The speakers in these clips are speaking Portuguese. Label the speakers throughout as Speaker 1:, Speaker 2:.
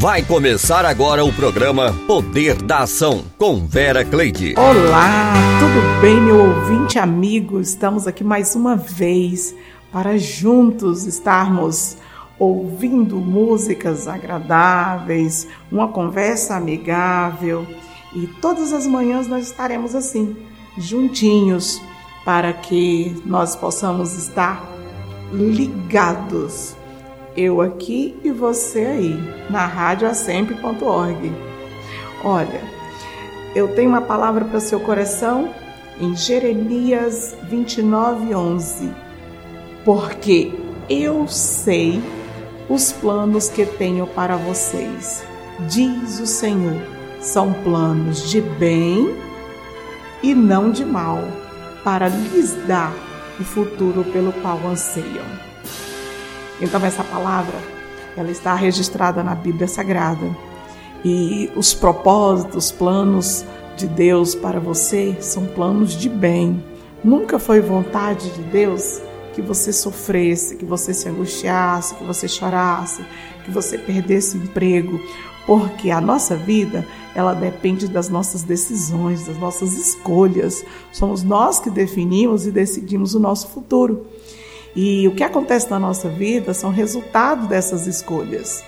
Speaker 1: Vai começar agora o programa Poder da Ação com Vera Cleide.
Speaker 2: Olá, tudo bem, meu ouvinte amigo? Estamos aqui mais uma vez para juntos estarmos ouvindo músicas agradáveis, uma conversa amigável e todas as manhãs nós estaremos assim, juntinhos, para que nós possamos estar ligados eu aqui e você aí, na radioasemp.org. Olha, eu tenho uma palavra para o seu coração em Jeremias 29, 11. Porque eu sei os planos que tenho para vocês, diz o Senhor. São planos de bem e não de mal, para lhes dar o futuro pelo qual anseiam. Então essa palavra, ela está registrada na Bíblia Sagrada. E os propósitos, planos de Deus para você são planos de bem. Nunca foi vontade de Deus que você sofresse, que você se angustiasse, que você chorasse, que você perdesse o emprego, porque a nossa vida, ela depende das nossas decisões, das nossas escolhas. Somos nós que definimos e decidimos o nosso futuro. E o que acontece na nossa vida são resultado dessas escolhas.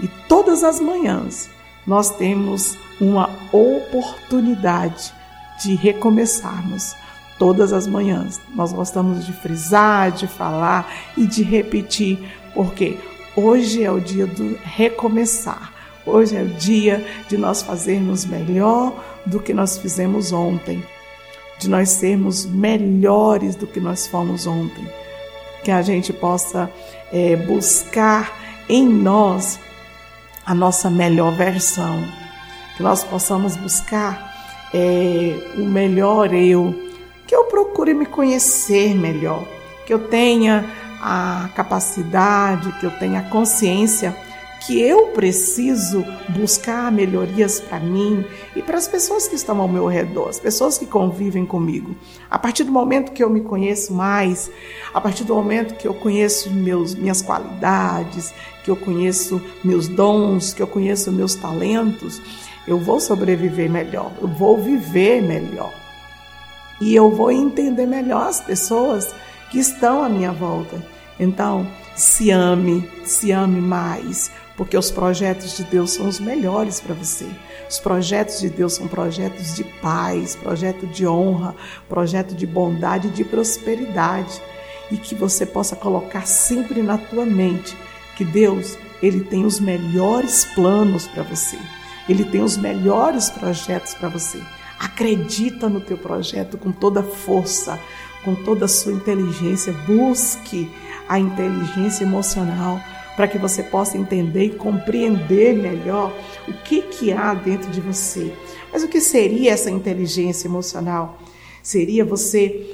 Speaker 2: E todas as manhãs nós temos uma oportunidade de recomeçarmos. Todas as manhãs nós gostamos de frisar, de falar e de repetir, porque hoje é o dia do recomeçar. Hoje é o dia de nós fazermos melhor do que nós fizemos ontem, de nós sermos melhores do que nós fomos ontem que a gente possa é, buscar em nós a nossa melhor versão, que nós possamos buscar é, o melhor eu, que eu procure me conhecer melhor, que eu tenha a capacidade, que eu tenha a consciência que eu preciso buscar melhorias para mim e para as pessoas que estão ao meu redor, as pessoas que convivem comigo. A partir do momento que eu me conheço mais, a partir do momento que eu conheço meus, minhas qualidades, que eu conheço meus dons, que eu conheço meus talentos, eu vou sobreviver melhor, eu vou viver melhor. E eu vou entender melhor as pessoas que estão à minha volta. Então, se ame, se ame mais, porque os projetos de Deus são os melhores para você. Os projetos de Deus são projetos de paz, projeto de honra, projeto de bondade e de prosperidade. E que você possa colocar sempre na tua mente que Deus, ele tem os melhores planos para você. Ele tem os melhores projetos para você. Acredita no teu projeto com toda força, com toda a sua inteligência. Busque a inteligência emocional para que você possa entender e compreender melhor o que, que há dentro de você. Mas o que seria essa inteligência emocional? Seria você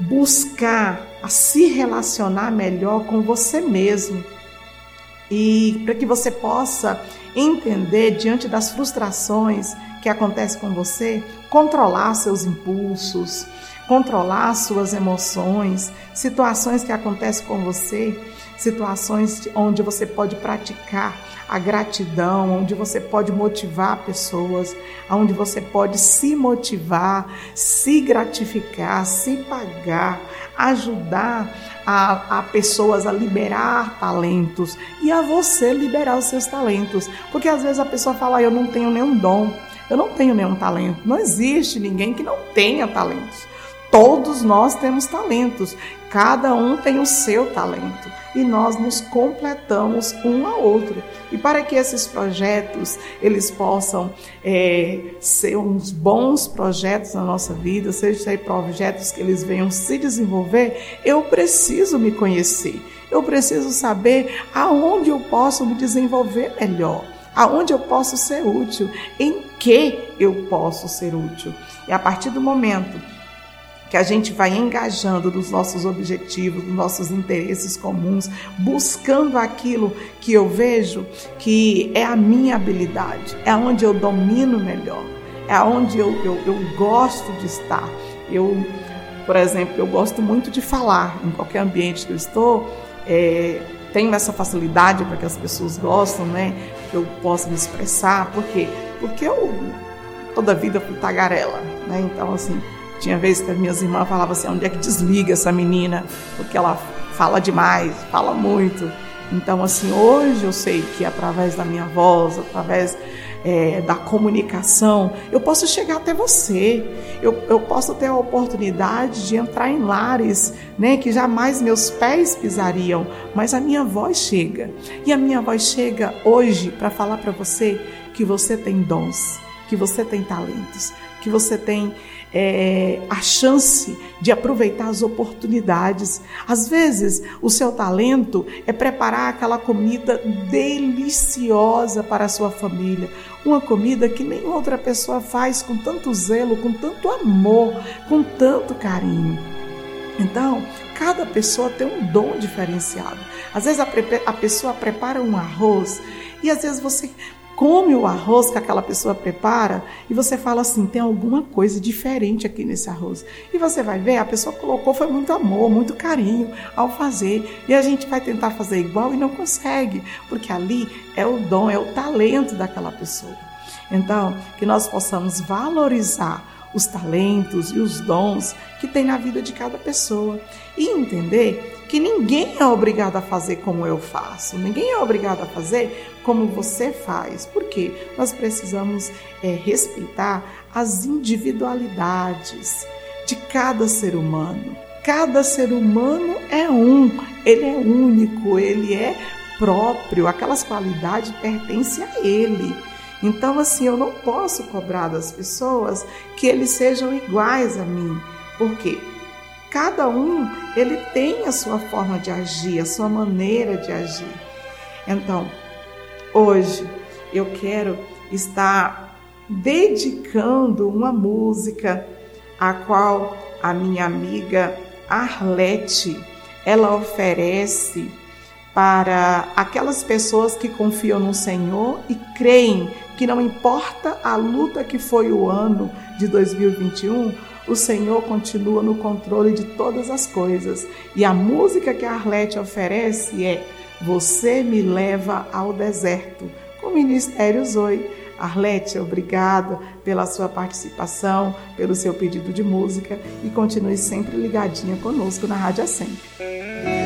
Speaker 2: buscar a se relacionar melhor com você mesmo e para que você possa entender diante das frustrações que acontecem com você, controlar seus impulsos, controlar suas emoções, situações que acontecem com você situações onde você pode praticar a gratidão, onde você pode motivar pessoas, onde você pode se motivar, se gratificar, se pagar, ajudar a, a, pessoas a liberar talentos e a você liberar os seus talentos. Porque às vezes a pessoa fala, ah, eu não tenho nenhum dom, eu não tenho nenhum talento. Não existe ninguém que não tenha talentos. Todos nós temos talentos, cada um tem o seu talento e nós nos completamos um ao outro. E para que esses projetos eles possam é, ser uns bons projetos na nossa vida, sejam projetos que eles venham se desenvolver, eu preciso me conhecer. Eu preciso saber aonde eu posso me desenvolver melhor, aonde eu posso ser útil, em que eu posso ser útil. E a partir do momento que a gente vai engajando nos nossos objetivos, nos nossos interesses comuns, buscando aquilo que eu vejo que é a minha habilidade, é onde eu domino melhor, é onde eu, eu, eu gosto de estar. Eu, por exemplo, eu gosto muito de falar em qualquer ambiente que eu estou. É, tenho essa facilidade para que as pessoas gostam, né? Que eu possa me expressar. Por quê? Porque eu toda a vida fui tagarela, né? Então, assim, tinha vezes que as minhas irmãs falavam assim, onde é que desliga essa menina? Porque ela fala demais, fala muito. Então, assim, hoje eu sei que através da minha voz, através é, da comunicação, eu posso chegar até você, eu, eu posso ter a oportunidade de entrar em lares né, que jamais meus pés pisariam, mas a minha voz chega. E a minha voz chega hoje para falar para você que você tem dons, que você tem talentos, que você tem é, a chance de aproveitar as oportunidades. Às vezes, o seu talento é preparar aquela comida deliciosa para a sua família, uma comida que nem outra pessoa faz com tanto zelo, com tanto amor, com tanto carinho. Então, cada pessoa tem um dom diferenciado. Às vezes a, a pessoa prepara um arroz e às vezes você come o arroz que aquela pessoa prepara e você fala assim: tem alguma coisa diferente aqui nesse arroz. E você vai ver, a pessoa colocou foi muito amor, muito carinho ao fazer. E a gente vai tentar fazer igual e não consegue, porque ali é o dom, é o talento daquela pessoa. Então, que nós possamos valorizar os talentos e os dons que tem na vida de cada pessoa. E entender que ninguém é obrigado a fazer como eu faço, ninguém é obrigado a fazer como você faz, porque nós precisamos é, respeitar as individualidades de cada ser humano. Cada ser humano é um, ele é único, ele é próprio, aquelas qualidades pertencem a ele. Então, assim, eu não posso cobrar das pessoas que eles sejam iguais a mim, porque cada um ele tem a sua forma de agir, a sua maneira de agir. Então, hoje eu quero estar dedicando uma música a qual a minha amiga Arlete ela oferece para aquelas pessoas que confiam no Senhor e creem que não importa a luta que foi o ano de 2021, o Senhor continua no controle de todas as coisas. E a música que a Arlete oferece é Você me leva ao deserto, com o Ministério Zoe. Arlete, obrigada pela sua participação, pelo seu pedido de música e continue sempre ligadinha conosco na Rádio Assem.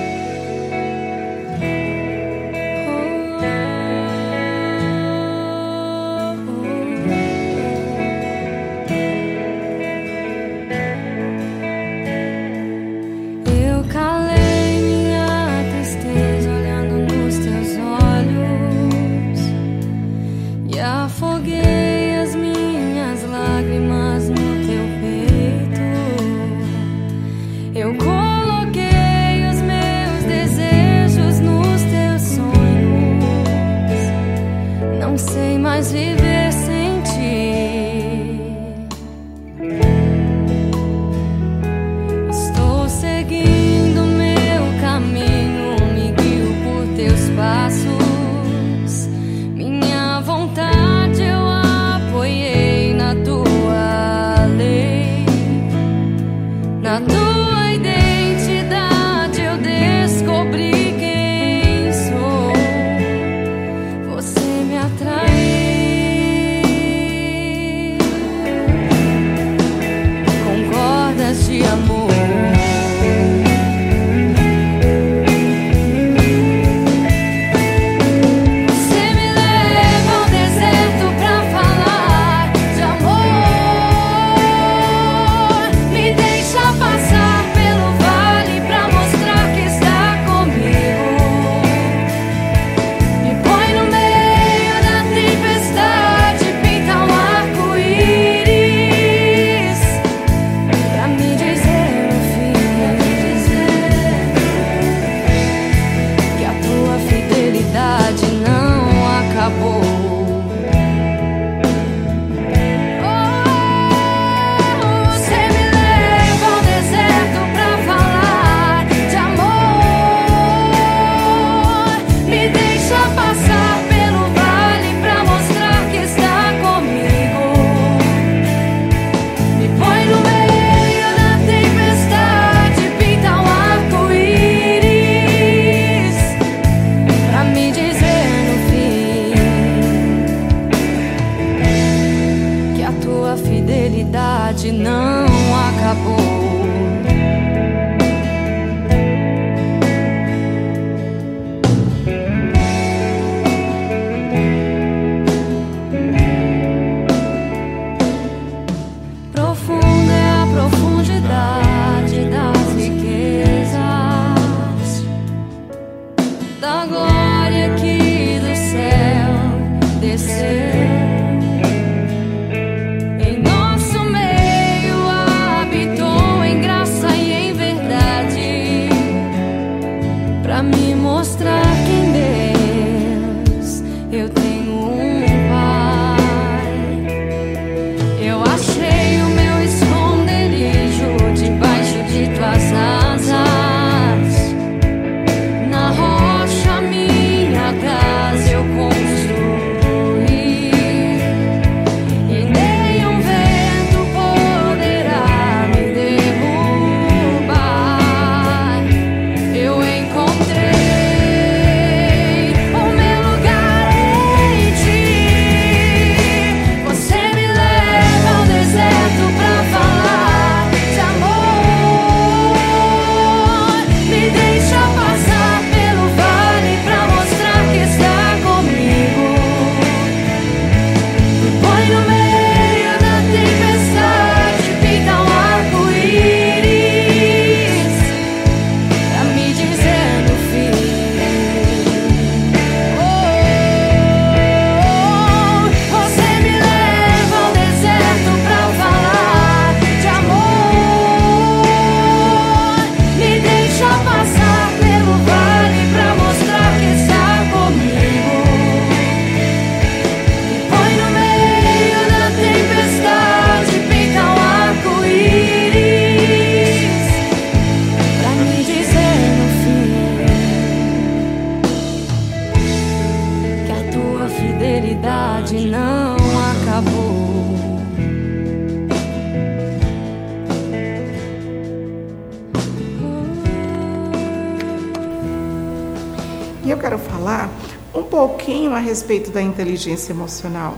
Speaker 2: Respeito da inteligência emocional.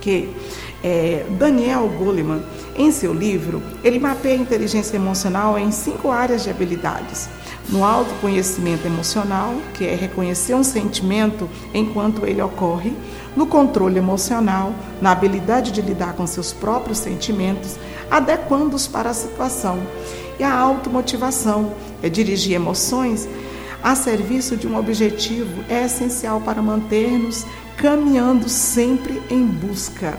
Speaker 2: Que é, Daniel Goleman, em seu livro, ele mapeia a inteligência emocional em cinco áreas de habilidades. No autoconhecimento emocional, que é reconhecer um sentimento enquanto ele ocorre, no controle emocional, na habilidade de lidar com seus próprios sentimentos, adequando-os para a situação, e a automotivação, é dirigir emoções a serviço de um objetivo é essencial para manter-nos caminhando sempre em busca.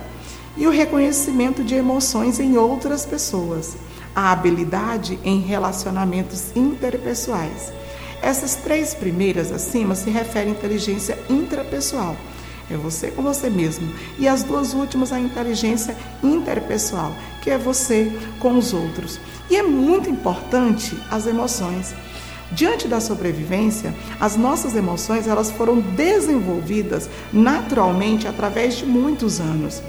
Speaker 2: E o reconhecimento de emoções em outras pessoas, a habilidade em relacionamentos interpessoais. Essas três primeiras acima se referem à inteligência intrapessoal, é você com você mesmo. E as duas últimas, a inteligência interpessoal, que é você com os outros. E é muito importante as emoções. Diante da sobrevivência, as nossas emoções elas foram desenvolvidas naturalmente através de muitos anos.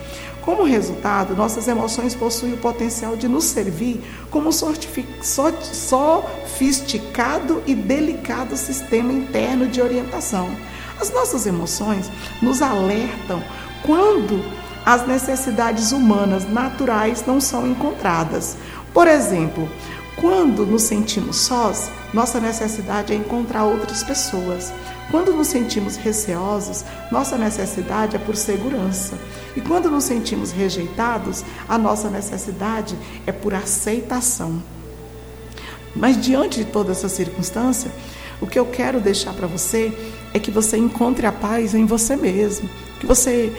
Speaker 2: Como resultado, nossas emoções possuem o potencial de nos servir como um sofisticado e delicado sistema interno de orientação. As nossas emoções nos alertam quando as necessidades humanas naturais não são encontradas. Por exemplo, quando nos sentimos sós, nossa necessidade é encontrar outras pessoas. Quando nos sentimos receosos, nossa necessidade é por segurança. E quando nos sentimos rejeitados, a nossa necessidade é por aceitação. Mas diante de toda essa circunstância, o que eu quero deixar para você é que você encontre a paz em você mesmo, que você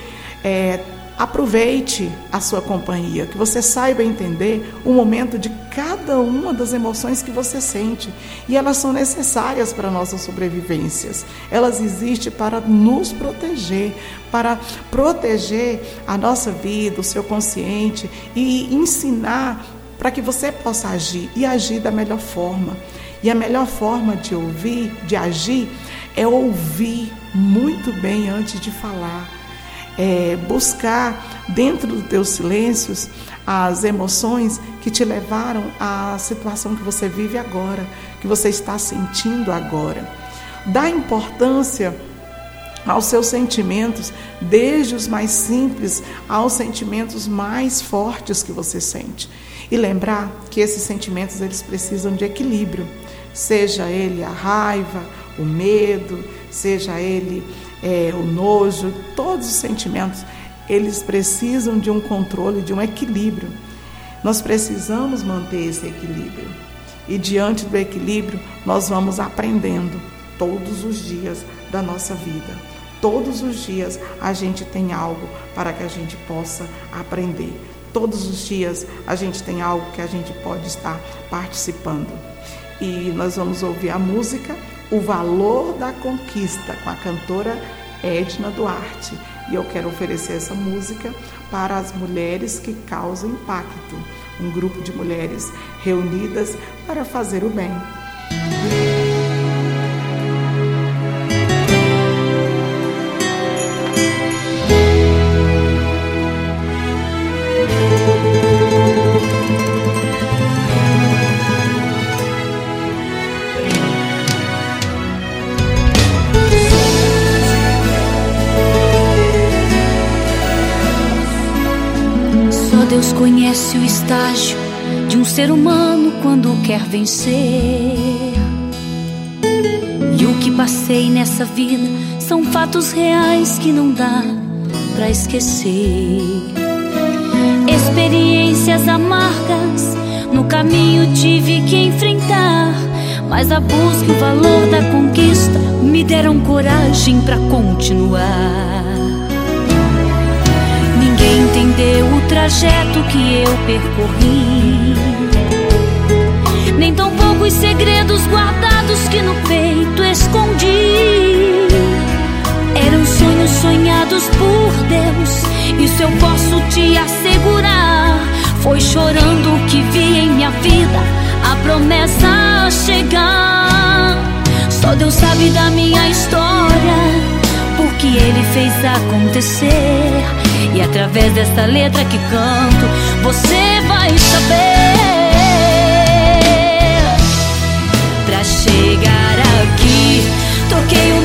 Speaker 2: é, Aproveite a sua companhia, que você saiba entender o momento de cada uma das emoções que você sente. E elas são necessárias para nossas sobrevivências. Elas existem para nos proteger, para proteger a nossa vida, o seu consciente e ensinar para que você possa agir e agir da melhor forma. E a melhor forma de ouvir, de agir, é ouvir muito bem antes de falar é, buscar dentro dos teus silêncios as emoções que te levaram à situação que você vive agora, que você está sentindo agora. Dá importância aos seus sentimentos, desde os mais simples aos sentimentos mais fortes que você sente. E lembrar que esses sentimentos eles precisam de equilíbrio, seja ele a raiva, o medo, seja ele é, o nojo, todos os sentimentos, eles precisam de um controle, de um equilíbrio. Nós precisamos manter esse equilíbrio. E diante do equilíbrio, nós vamos aprendendo todos os dias da nossa vida. Todos os dias a gente tem algo para que a gente possa aprender. Todos os dias a gente tem algo que a gente pode estar participando. E nós vamos ouvir a música O Valor da Conquista com a cantora Edna Duarte. E eu quero oferecer essa música para as mulheres que causam impacto um grupo de mulheres reunidas para fazer o bem.
Speaker 3: O estágio de um ser humano quando quer vencer. E o que passei nessa vida são fatos reais que não dá para esquecer. Experiências amargas no caminho tive que enfrentar, mas a busca e o valor da conquista me deram coragem para continuar entendeu o trajeto que eu percorri. Nem tão poucos segredos guardados que no peito escondi. Eram sonhos sonhados por Deus, isso eu posso te assegurar. Foi chorando que vi em minha vida a promessa chegar. Só Deus sabe da minha história, porque Ele fez acontecer. E através dessa letra que canto, você vai saber. Pra chegar aqui, toquei o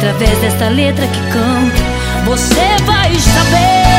Speaker 3: através desta letra que canto, você vai saber.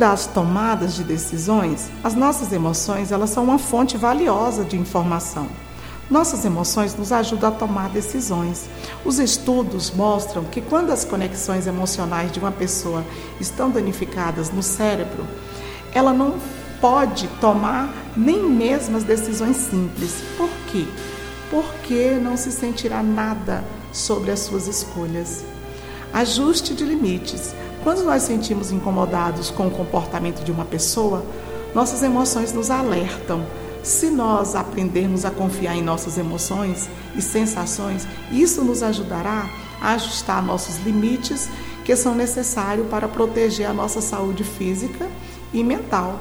Speaker 2: Das tomadas de decisões, as nossas emoções elas são uma fonte valiosa de informação. Nossas emoções nos ajudam a tomar decisões. Os estudos mostram que quando as conexões emocionais de uma pessoa estão danificadas no cérebro, ela não pode tomar nem mesmo as decisões simples. Por quê? Porque não se sentirá nada sobre as suas escolhas. Ajuste de limites. Quando nós sentimos incomodados com o comportamento de uma pessoa, nossas emoções nos alertam. Se nós aprendermos a confiar em nossas emoções e sensações, isso nos ajudará a ajustar nossos limites que são necessários para proteger a nossa saúde física e mental.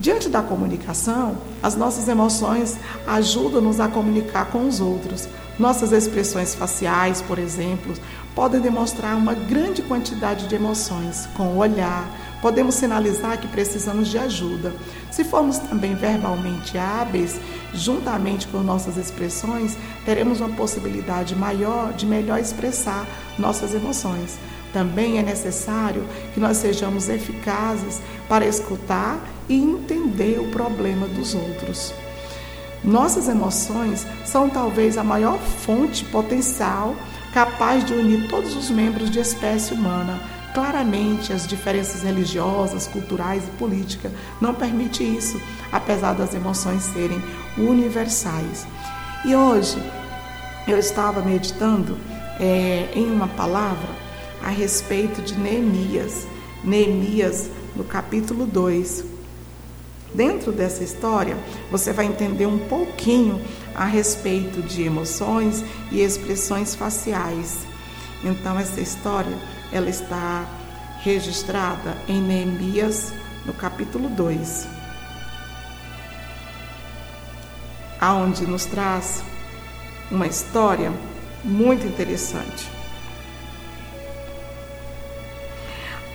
Speaker 2: Diante da comunicação, as nossas emoções ajudam-nos a comunicar com os outros. Nossas expressões faciais, por exemplo, podem demonstrar uma grande quantidade de emoções. Com o olhar, podemos sinalizar que precisamos de ajuda. Se formos também verbalmente hábeis, juntamente com nossas expressões, teremos uma possibilidade maior de melhor expressar nossas emoções. Também é necessário que nós sejamos eficazes para escutar e entender o problema dos outros. Nossas emoções são talvez a maior fonte potencial capaz de unir todos os membros de espécie humana. Claramente, as diferenças religiosas, culturais e políticas não permitem isso, apesar das emoções serem universais. E hoje eu estava meditando é, em uma palavra a respeito de Neemias. Neemias, no capítulo 2. Dentro dessa história, você vai entender um pouquinho a respeito de emoções e expressões faciais. Então, essa história, ela está registrada em Neemias, no capítulo 2, aonde nos traz uma história muito interessante.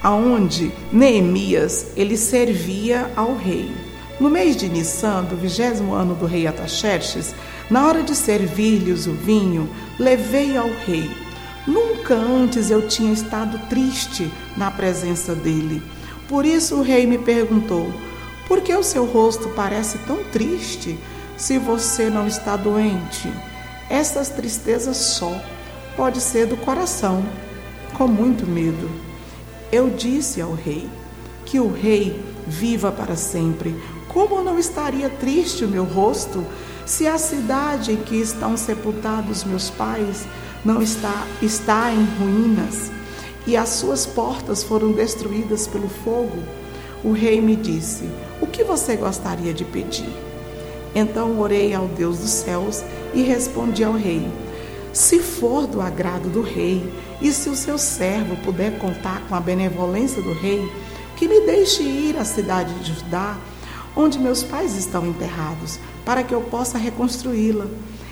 Speaker 2: Aonde Neemias ele servia ao rei. No mês de Nissan, do vigésimo ano do rei Ataxerxes, na hora de servir-lhes o vinho, levei ao rei. Nunca antes eu tinha estado triste na presença dele. Por isso o rei me perguntou: Por que o seu rosto parece tão triste se você não está doente? Essas tristezas só pode ser do coração, com muito medo. Eu disse ao rei que o rei viva para sempre, como não estaria triste o meu rosto se a cidade em que estão sepultados meus pais não está, está em ruínas e as suas portas foram destruídas pelo fogo? O rei me disse: O que você gostaria de pedir? Então orei ao Deus dos céus e respondi ao rei: Se for do agrado do rei, e se o seu servo puder contar com a benevolência do rei, que me deixe ir à cidade de Judá onde meus pais estão enterrados, para que eu possa reconstruí-la.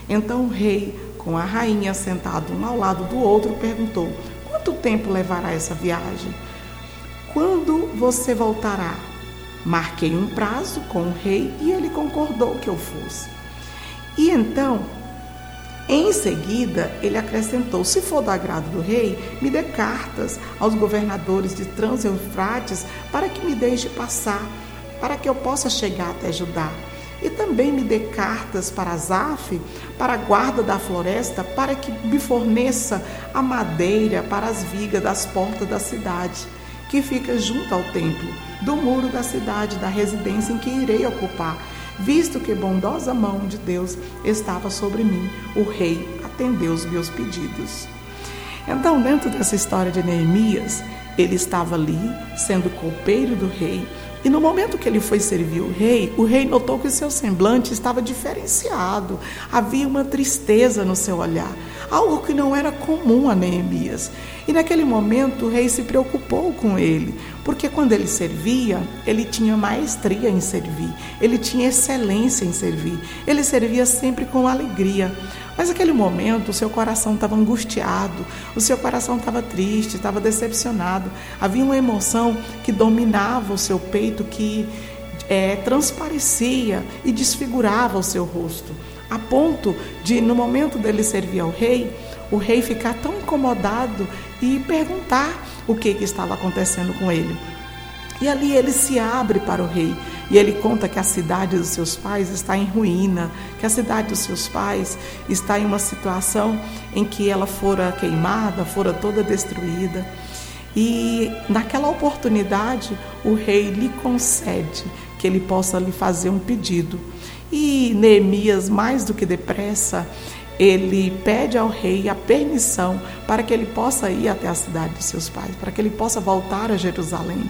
Speaker 2: Então o rei, com a rainha sentado um ao lado do outro, perguntou: Quanto tempo levará essa viagem? Quando você voltará? Marquei um prazo com o rei e ele concordou que eu fosse. E então, em seguida, ele acrescentou: Se for do agrado do rei, me dê cartas aos governadores de Trans-Eufrates para que me deixe passar para que eu possa chegar até Judá. E também me dê cartas para Zaf, para a guarda da floresta, para que me forneça a madeira para as vigas das portas da cidade, que fica junto ao templo, do muro da cidade, da residência em que irei ocupar, visto que bondosa mão de Deus estava sobre mim. O rei atendeu os meus pedidos. Então, dentro dessa história de Neemias, ele estava ali, sendo copeiro do rei, e no momento que ele foi servir o rei, o rei notou que o seu semblante estava diferenciado. Havia uma tristeza no seu olhar, algo que não era comum a Neemias. E naquele momento o rei se preocupou com ele, porque quando ele servia, ele tinha maestria em servir, ele tinha excelência em servir, ele servia sempre com alegria. Mas naquele momento o seu coração estava angustiado, o seu coração estava triste, estava decepcionado. Havia uma emoção que dominava o seu peito, que é, transparecia e desfigurava o seu rosto, a ponto de, no momento dele servir ao rei, o rei ficar tão incomodado e perguntar o que, que estava acontecendo com ele. E ali ele se abre para o rei. E ele conta que a cidade dos seus pais está em ruína, que a cidade dos seus pais está em uma situação em que ela fora queimada, fora toda destruída. E naquela oportunidade, o rei lhe concede que ele possa lhe fazer um pedido. E Neemias, mais do que depressa, ele pede ao rei a permissão para que ele possa ir até a cidade dos seus pais, para que ele possa voltar a Jerusalém.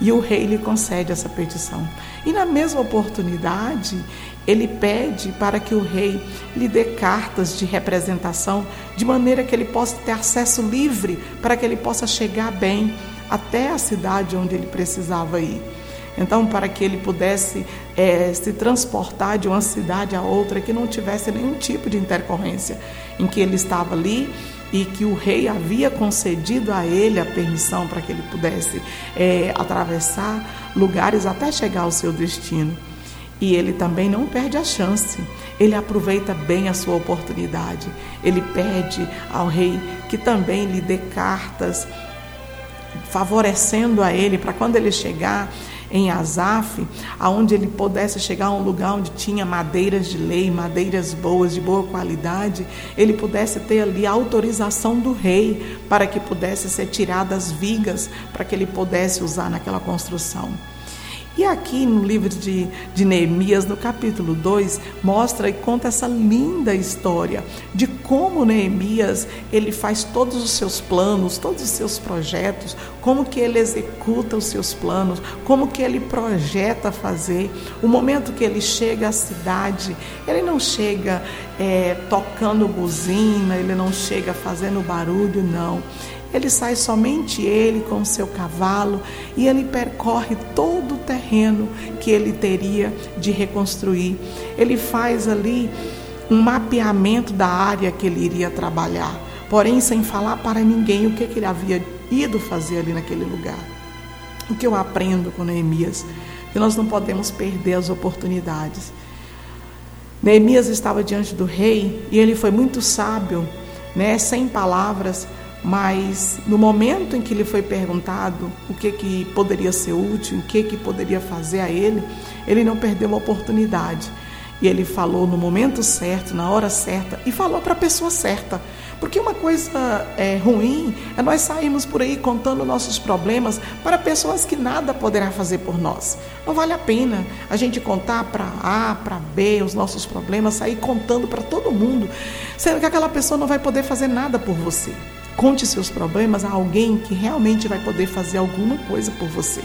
Speaker 2: E o rei lhe concede essa petição. E na mesma oportunidade, ele pede para que o rei lhe dê cartas de representação, de maneira que ele possa ter acesso livre, para que ele possa chegar bem até a cidade onde ele precisava ir. Então, para que ele pudesse é, se transportar de uma cidade a outra, que não tivesse nenhum tipo de intercorrência, em que ele estava ali e que o rei havia concedido a ele a permissão para que ele pudesse é, atravessar lugares até chegar ao seu destino. E ele também não perde a chance, ele aproveita bem a sua oportunidade. Ele pede ao rei que também lhe dê cartas, favorecendo a ele para quando ele chegar em Azaf, aonde ele pudesse chegar a um lugar onde tinha madeiras de lei, madeiras boas, de boa qualidade, ele pudesse ter ali a autorização do rei para que pudesse ser tiradas vigas para que ele pudesse usar naquela construção. E aqui no livro de, de Neemias, no capítulo 2, mostra e conta essa linda história de como Neemias ele faz todos os seus planos, todos os seus projetos, como que ele executa os seus planos, como que ele projeta fazer. O momento que ele chega à cidade, ele não chega é, tocando buzina, ele não chega fazendo barulho, não. Ele sai somente ele com seu cavalo e ele percorre todo o terreno que ele teria de reconstruir. Ele faz ali um mapeamento da área que ele iria trabalhar, porém sem falar para ninguém o que, que ele havia ido fazer ali naquele lugar. O que eu aprendo com Neemias? Que nós não podemos perder as oportunidades. Neemias estava diante do rei e ele foi muito sábio, né, sem palavras, mas no momento em que lhe foi perguntado o que, que poderia ser útil, o que, que poderia fazer a ele, ele não perdeu a oportunidade. E ele falou no momento certo, na hora certa, e falou para a pessoa certa. Porque uma coisa é, ruim é nós sairmos por aí contando nossos problemas para pessoas que nada poderá fazer por nós. Não vale a pena a gente contar para A, para B os nossos problemas, sair contando para todo mundo, sendo que aquela pessoa não vai poder fazer nada por você. Conte seus problemas a alguém que realmente vai poder fazer alguma coisa por você.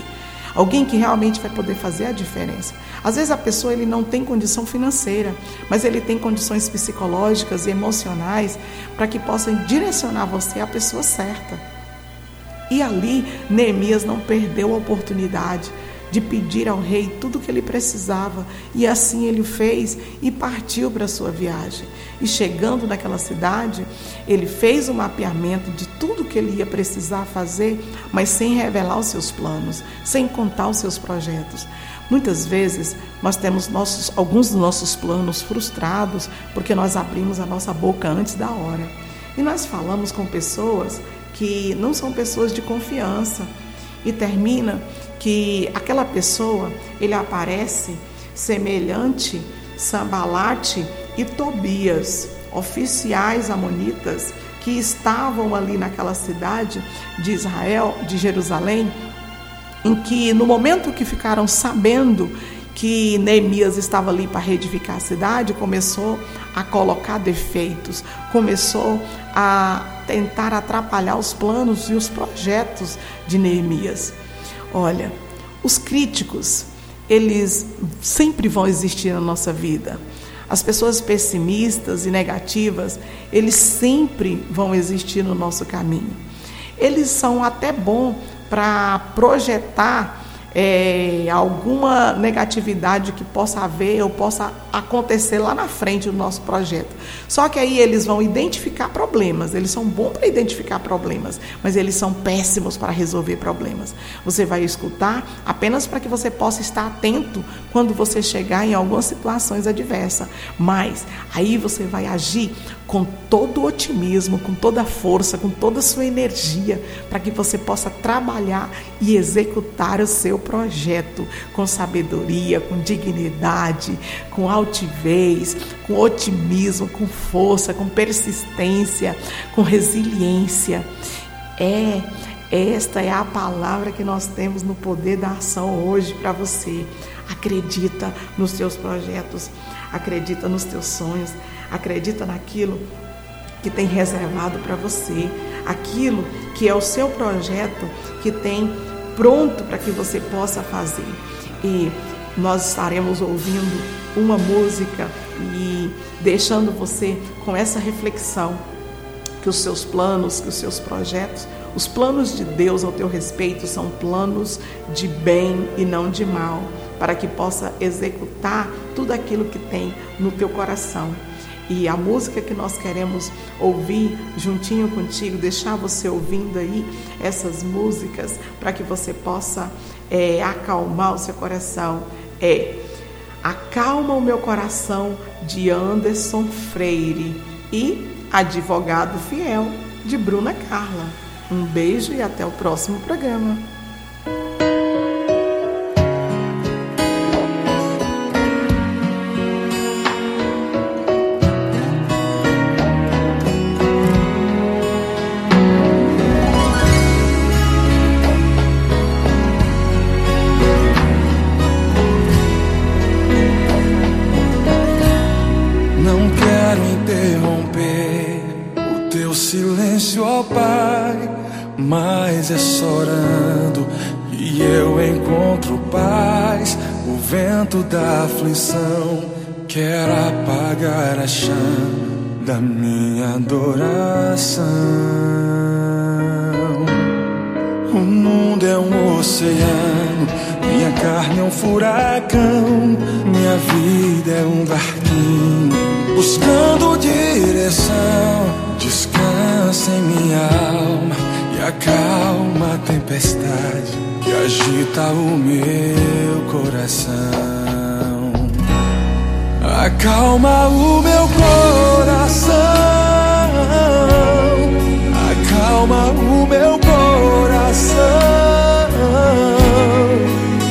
Speaker 2: Alguém que realmente vai poder fazer a diferença. Às vezes a pessoa ele não tem condição financeira, mas ele tem condições psicológicas e emocionais para que possam direcionar você à pessoa certa. E ali Neemias não perdeu a oportunidade de pedir ao rei tudo o que ele precisava. E assim ele fez e partiu para a sua viagem. E chegando naquela cidade, ele fez o mapeamento de tudo que ele ia precisar fazer, mas sem revelar os seus planos, sem contar os seus projetos. Muitas vezes nós temos nossos, alguns dos nossos planos frustrados porque nós abrimos a nossa boca antes da hora. E nós falamos com pessoas que não são pessoas de confiança e termina que aquela pessoa ele aparece semelhante Sambalate e Tobias, oficiais amonitas que estavam ali naquela cidade de Israel, de Jerusalém, em que no momento que ficaram sabendo que Neemias estava ali para reedificar a cidade, começou a colocar defeitos, começou a tentar atrapalhar os planos e os projetos de Neemias. Olha, os críticos, eles sempre vão existir na nossa vida. As pessoas pessimistas e negativas, eles sempre vão existir no nosso caminho. Eles são até bom para projetar é, alguma negatividade que possa haver ou possa acontecer lá na frente do nosso projeto. Só que aí eles vão identificar problemas, eles são bons para identificar problemas, mas eles são péssimos para resolver problemas. Você vai escutar apenas para que você possa estar atento quando você chegar em algumas situações adversas, mas aí você vai agir com todo o otimismo, com toda a força, com toda a sua energia, para que você possa trabalhar e executar o seu projeto com sabedoria, com dignidade, com altivez, com otimismo, com força, com persistência, com resiliência. É, esta é a palavra que nós temos no poder da ação hoje para você. Acredita nos seus projetos, acredita nos teus sonhos, acredita naquilo que tem reservado para você, aquilo que é o seu projeto que tem pronto para que você possa fazer. E nós estaremos ouvindo uma música e deixando você com essa reflexão que os seus planos, que os seus projetos, os planos de Deus ao teu respeito são planos de bem e não de mal, para que possa executar tudo aquilo que tem no teu coração. E a música que nós queremos ouvir juntinho contigo, deixar você ouvindo aí essas músicas para que você possa é, acalmar o seu coração, é Acalma o meu coração de Anderson Freire e Advogado Fiel de Bruna Carla. Um beijo e até o próximo programa.
Speaker 4: Aflição quer apagar a chama da minha adoração. O mundo é um oceano, minha carne é um furacão, minha vida é um barquinho buscando direção. Descansa em minha alma acalma a tempestade que agita o meu coração. Acalma o meu coração. Acalma o meu coração.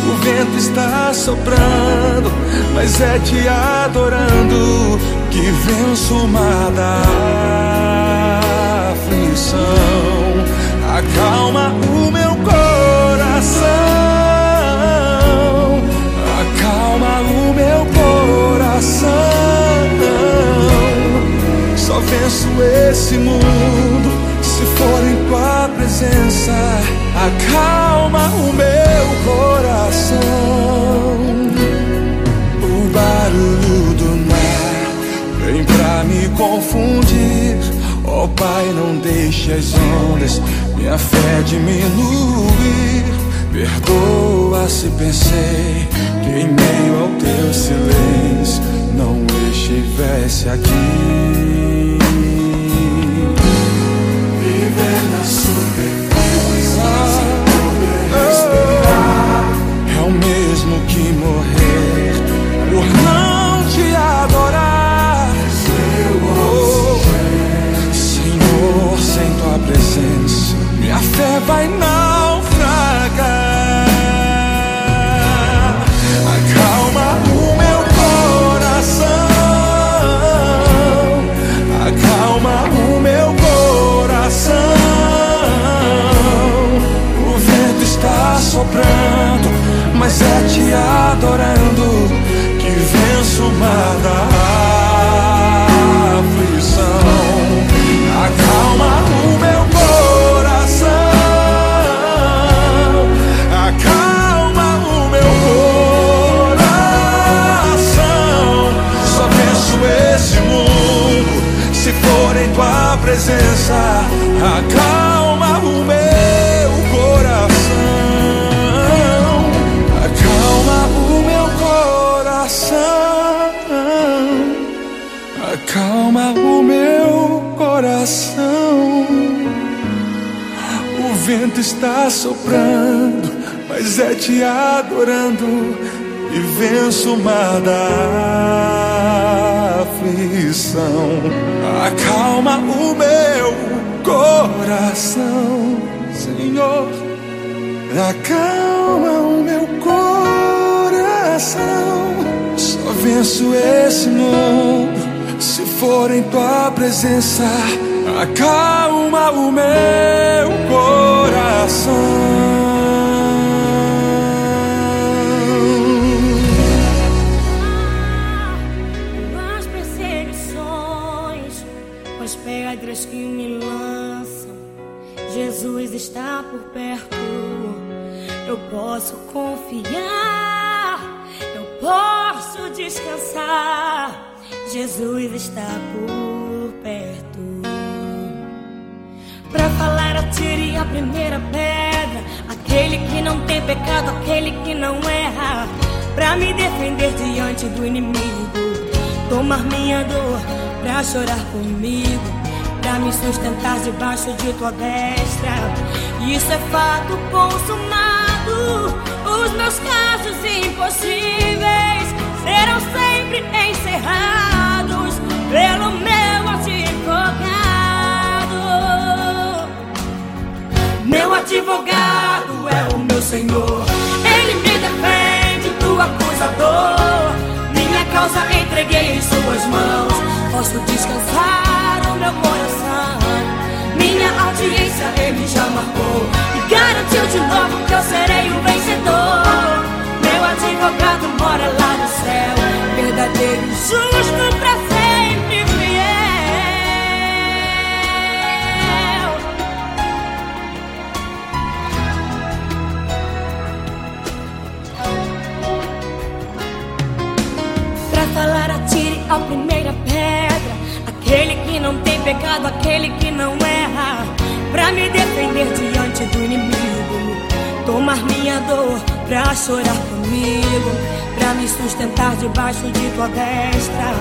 Speaker 4: O vento está soprando, mas é te adorando que venço o mar da aflição acalma o meu coração, coração. Só venço esse mundo se for em tua presença. Acalma o meu coração. O barulho do mar vem pra me confundir. Oh Pai, não deixe as ondas minha fé diminuir. Perdoa se pensei que em meio ao teu silêncio não estivesse aqui. Viver na superfície poder respirar é o mesmo que morrer por não te adorar. Oh, Senhor, sem tua presença minha fé vai naufragar. Adorando que venço o mar da aflição. Acalma o meu tua presença acalma o meu coração. Está soprando, mas é te adorando e venço o mar da aflição. Acalma o meu coração, Senhor. Acalma o meu coração. Só venço esse mundo se for em tua presença. Acalma o meu coração.
Speaker 5: está por perto, eu posso confiar, eu posso descansar. Jesus está por perto. Pra falar, atire a primeira pedra. Aquele que não tem pecado, aquele que não erra. Pra me defender diante do inimigo. Tomar minha dor pra chorar comigo pra me sustentar debaixo de tua destra. Isso é fato consumado. Os meus casos impossíveis serão sempre encerrados pelo meu Meu advogado é o meu Senhor. Ele me defende do acusador. Minha causa entreguei em suas mãos. Posso descansar o meu coração. Minha audiência ele já marcou e garantiu de novo que eu serei o vencedor. Meu advogado mora lá no céu, verdadeiro e justo pra falar atire a primeira pedra, aquele que não tem pecado, aquele que não erra, pra me defender diante do inimigo, tomar minha dor pra chorar comigo, pra me sustentar debaixo de tua destra.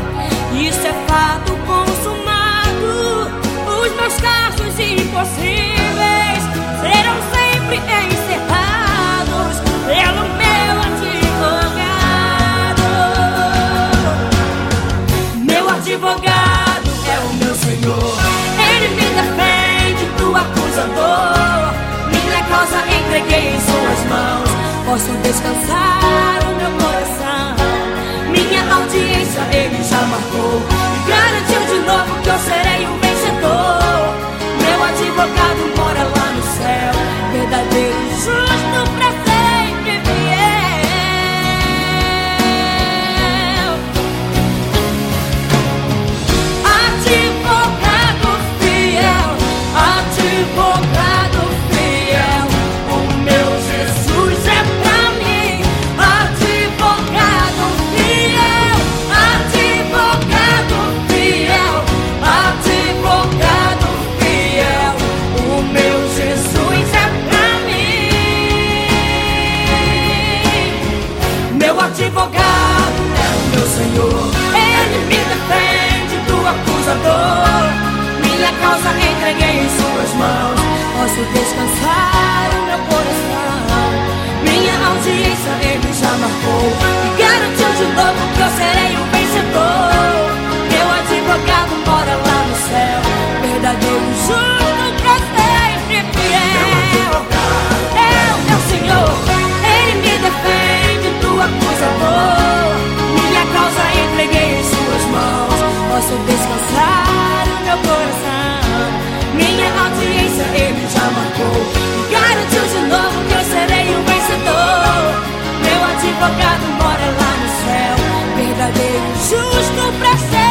Speaker 5: Isso é fato consumado. Os meus casos impossíveis serão sempre encerrados. Pelo meu advogado é o meu Senhor. Ele me defende do acusador. Minha causa entreguei em suas mãos. Posso descansar o meu coração. Minha audiência ele já marcou. E garantiu de novo que eu serei o vencedor. Meu advogado mora lá no céu. Verdadeiro justo pra causa entreguei em suas mãos. Posso descansar o meu coração. Minha audiência ele já marcou e garantiu de novo que eu serei o vencedor. Meu advogado mora lá no céu, verdadeiro e justo pra sempre fiel. É o meu Senhor, ele me defende do acusador. Minha causa entreguei em suas mãos. Posso descansar o meu coração. Minha audiência ele já marcou. Garantiu de novo que eu serei o vencedor. Meu advogado mora lá no céu. Verdadeiro justo pra sempre